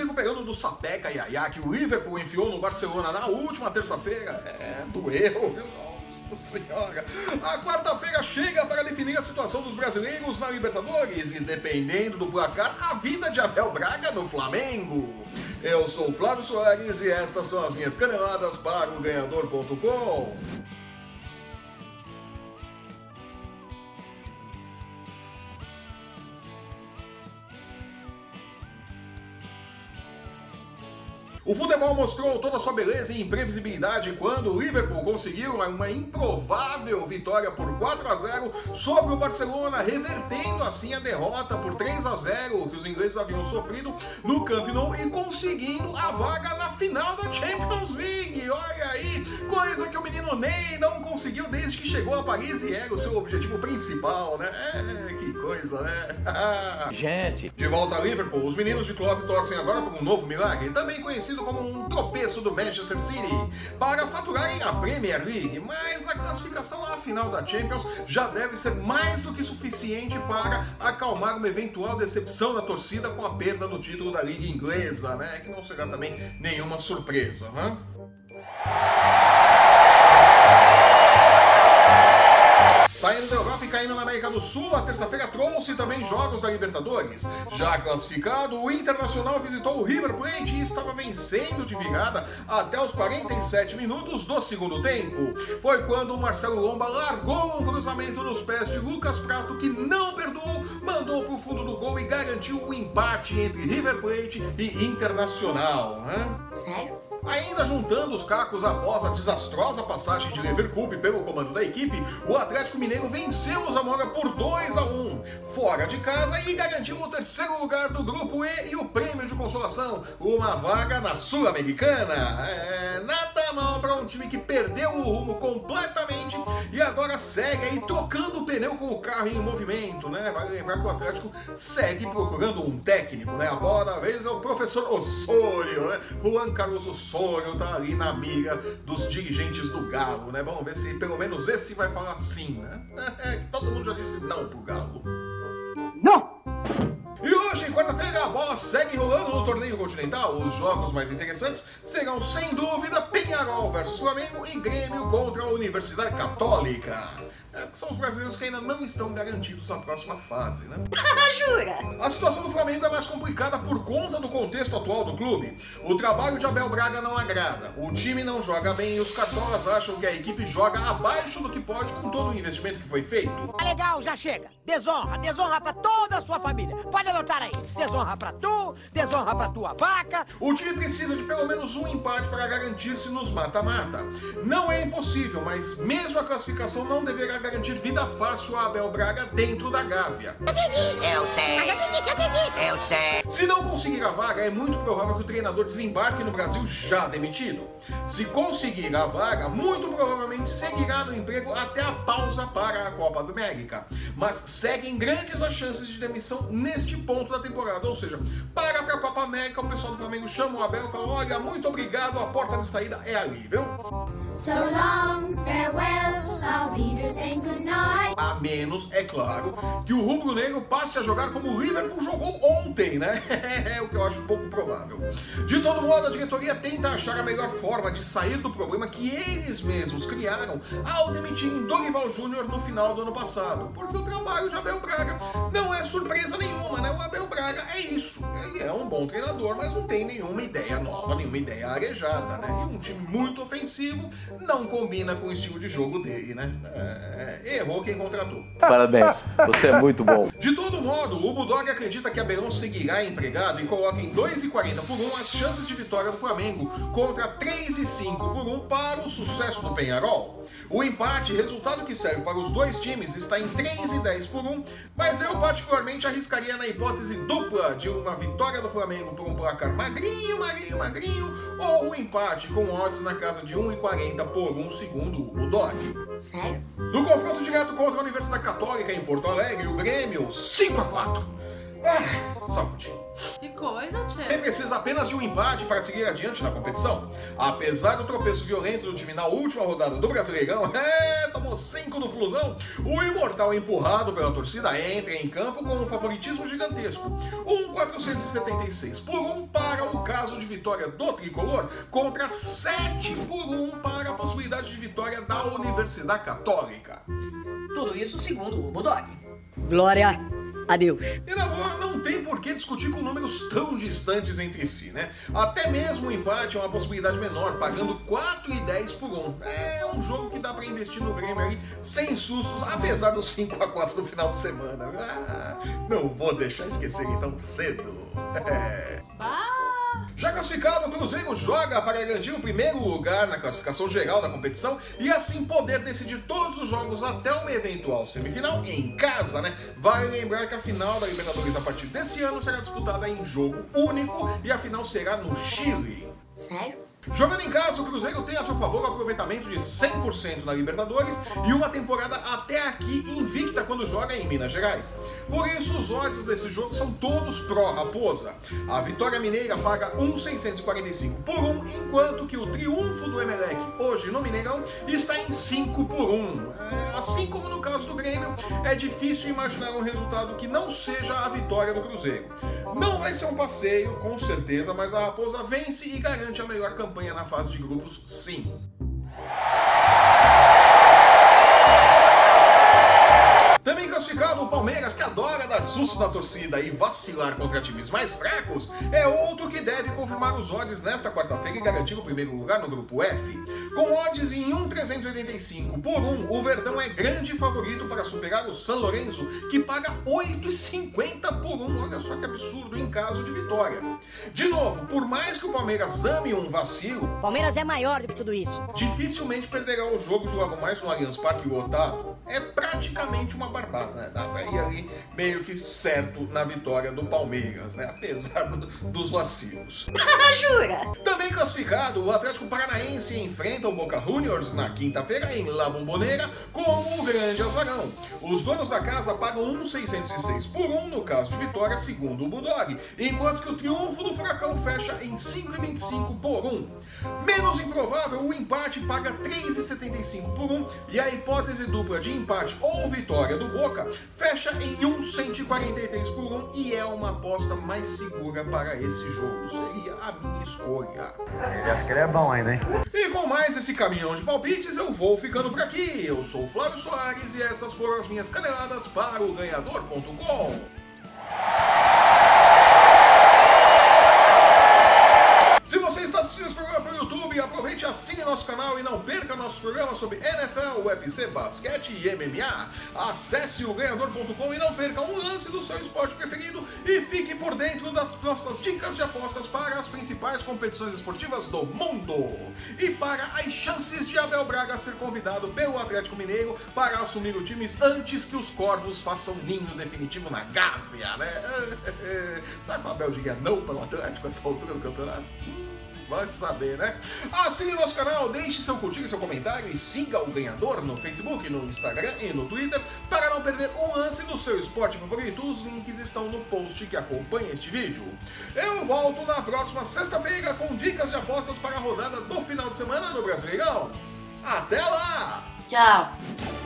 recuperando do sapeca Yaya que o Liverpool enfiou no Barcelona na última terça-feira. É, doeu, viu? Nossa senhora! A quarta-feira chega para definir a situação dos brasileiros na Libertadores e, dependendo do placar, a vida de Abel Braga no Flamengo. Eu sou o Flávio Soares e estas são as minhas caneladas para o Ganhador.com. O futebol mostrou toda a sua beleza e imprevisibilidade quando o Liverpool conseguiu uma improvável vitória por 4 a 0 sobre o Barcelona, revertendo assim a derrota por 3 a 0 que os ingleses haviam sofrido no Camp Nou e conseguindo a vaga na final da Champions League. Ney não conseguiu desde que chegou a Paris e era o seu objetivo principal, né? É, que coisa, né? Gente. De volta a Liverpool, os meninos de Klopp torcem agora por um novo milagre, também conhecido como um tropeço do Manchester City para faturarem a Premier League, mas a classificação à final da Champions já deve ser mais do que suficiente para acalmar uma eventual decepção da torcida com a perda do título da Liga Inglesa, né? Que não será também nenhuma surpresa, hein? Do Sul, a terça-feira trouxe também jogos da Libertadores. Já classificado, o Internacional visitou o River Plate e estava vencendo de virada até os 47 minutos do segundo tempo. Foi quando o Marcelo Lomba largou um cruzamento nos pés de Lucas Prato, que não perdoou, mandou para o fundo do gol e garantiu o empate entre River Plate e Internacional. Sério? Ainda juntando os cacos após a desastrosa passagem de Leverkusen pelo comando da equipe, o Atlético Mineiro venceu o Zamora por 2 a 1 fora de casa e garantiu o terceiro lugar do grupo E e o prêmio de consolação, uma vaga na Sul-Americana. É, nada mal para um time que perdeu o rumo completamente e agora segue aí trocando o pneu com o carro em movimento, né? Vale lembrar que o Atlético segue procurando um técnico, né? A bola da vez é o professor Osório, né? Juan Carlos Osório tá ali na mira dos dirigentes do Galo, né? Vamos ver se pelo menos esse vai falar sim, né? É, todo mundo já disse não pro Galo. Segue rolando no torneio continental. Os jogos mais interessantes serão, sem dúvida, Penharol versus Flamengo e Grêmio contra a Universidade Católica. É, porque são os brasileiros que ainda não estão garantidos na próxima fase, né? Jura? A situação do Flamengo é mais complicada por conta do contexto atual do clube. O trabalho de Abel Braga não agrada, o time não joga bem e os cartolas acham que a equipe joga abaixo do que pode com todo o investimento que foi feito. Tá legal, já chega. Desonra, desonra pra toda a sua família. Pode anotar aí. Desonra pra tu, desonra pra tua vaca. O time precisa de pelo menos um empate para garantir-se nos mata-mata. Não é impossível, mas mesmo a classificação não deverá garantir vida fácil a Abel Braga dentro da Gávea. Eu te disse. Eu sei. Mas eu te disse, eu te disse. Eu sei. Se não conseguir a vaga, é muito provável que o treinador desembarque no Brasil já demitido. Se conseguir a vaga, muito provavelmente seguirá no emprego até a pausa para a Copa do América. Mas seguem grandes as chances de demissão neste ponto da temporada. Ou seja, para para a Copa América, o pessoal do Flamengo chama o Abel e fala: Olha, muito obrigado, a porta de saída é ali, viu? So long, farewell, our readers saying goodnight. A menos, é claro, que o Rubro Negro passe a jogar como o Liverpool jogou ontem, né? É o que eu acho pouco provável. De todo modo, a diretoria tenta achar a melhor forma de sair do problema que eles mesmos criaram ao demitirem Dorival Júnior no final do ano passado. Porque o trabalho de Abel Braga não é surpresa nenhuma, né? O Abel Braga é isso. Ele é um bom treinador, mas não tem nenhuma ideia nova, nenhuma ideia arejada, né? E um time muito ofensivo não combina com o estilo de jogo dele, né? É, errou quem contratou. Parabéns, você é muito bom. De todo modo, o Bulldog acredita que Abelão seguirá empregado e coloca em 2,40 por 1 as chances de vitória do Flamengo contra 3,5 por 1 para o sucesso do Penharol. O empate, resultado que serve para os dois times, está em 3,10 por 1, mas eu particularmente arriscaria na hipótese dupla de uma vitória do Flamengo por um placar magrinho, magrinho, magrinho, ou um empate com odds na casa de 1,40 por 1 segundo o Bulldog. Sério? No confronto direto contra a Universidade Católica em Porto Alegre, o Grêmio 5 a 4 Ah, saúde. Que coisa, Tchê. precisa apenas de um empate para seguir adiante na competição. Apesar do tropeço violento do time na última rodada do Brasileirão, é, tomou 5 no Flusão, o Imortal empurrado pela torcida entra em campo com um favoritismo gigantesco. Um 476 por 1 para o caso de vitória do Tricolor contra 7 por 1 para a possibilidade de vitória da Universidade Católica. Tudo isso segundo o Bulldog. Glória a Deus. E na boa, não tem por que discutir com números tão distantes entre si, né? Até mesmo o empate é uma possibilidade menor, pagando 4,10 por 1. É um jogo que dá pra investir no Grêmio aí sem sustos, apesar dos 5 a 4 no final de semana. Ah, não vou deixar esquecerem tão cedo. É. Já classificado, o Cruzeiro joga para garantir o primeiro lugar na classificação geral da competição e assim poder decidir todos os jogos até uma eventual semifinal em casa, né? Vale lembrar que a final da Libertadores a partir desse ano será disputada em jogo único e a final será no Chile. Sério? Jogando em casa, o Cruzeiro tem a seu favor o aproveitamento de 100% na Libertadores e uma temporada até aqui invicta quando joga em Minas Gerais. Por isso, os odds desse jogo são todos pró-Raposa. A Vitória Mineira paga 1,645 por 1, enquanto que o triunfo do Emelec, hoje no Mineirão, está em 5 por 1. É, assim como no caso do Grêmio, é difícil imaginar um resultado que não seja a vitória do Cruzeiro. Não vai ser um passeio, com certeza, mas a Raposa vence e garante a melhor campanha na fase de grupos, sim. Também classificado, o Palmeiras, que adora dar susto na torcida e vacilar contra times mais fracos, é outro que deve confirmar os odds nesta quarta-feira e garantir o primeiro lugar no grupo F. Com odds em 1,385 por 1, o Verdão é grande favorito para superar o San Lorenzo, que paga 8,50 por 1. Olha só que absurdo em caso de vitória. De novo, por mais que o Palmeiras ame um vacilo, Palmeiras é maior do que tudo isso. dificilmente perderá o jogo de logo mais no Allianz Parque lotado. É praticamente uma barbada, né? Dá pra ir ali meio que certo na vitória do Palmeiras, né? Apesar do- dos vacilos. Jura? Também classificado, o Atlético Paranaense enfrenta o Boca Juniors na quinta-feira em La Bombonera como o grande azarão. Os donos da casa pagam 1,606 por 1 no caso de vitória, segundo o Bulldog, enquanto que o triunfo do Furacão fecha em 5,25 por 1. Menos improvável, o empate paga 3,75 por 1 e a hipótese dupla de empate ou vitória do Boca fecha em 1,143 por 1 e é uma aposta mais segura para esse jogo. Seria a minha escolha. Ele acha que ele é bom ainda, hein? E com mais esse caminhão de palpites, eu vou ficando por aqui. Eu sou o Flávio Soares e essas foram as minhas caneladas para o ganhador.com. Se você está assistindo esse programa pelo YouTube, aproveite e assine nosso canal e não perca nossos programas sobre NFL, UFC, basquete e MMA. Acesse o ganhador.com e não perca um lance do seu esporte preferido e fique por dentro das nossas dicas de apostas para as principais competições esportivas do mundo. E para as chances de Abel Braga ser convidado pelo Atlético Mineiro para assumir o time antes que os corvos façam ninho definitivo na Gávea, né? Sabe que o Abel diria não para o Atlético a altura do campeonato? Vai saber, né? Assine nosso canal, deixe seu curtir, seu comentário e siga o ganhador no Facebook, no Instagram e no Twitter para não perder um lance do seu esporte favorito. Os links estão no post que acompanha este vídeo. Eu volto na próxima sexta-feira com dicas de apostas para a rodada do final de semana do Brasileirão. Até lá! Tchau.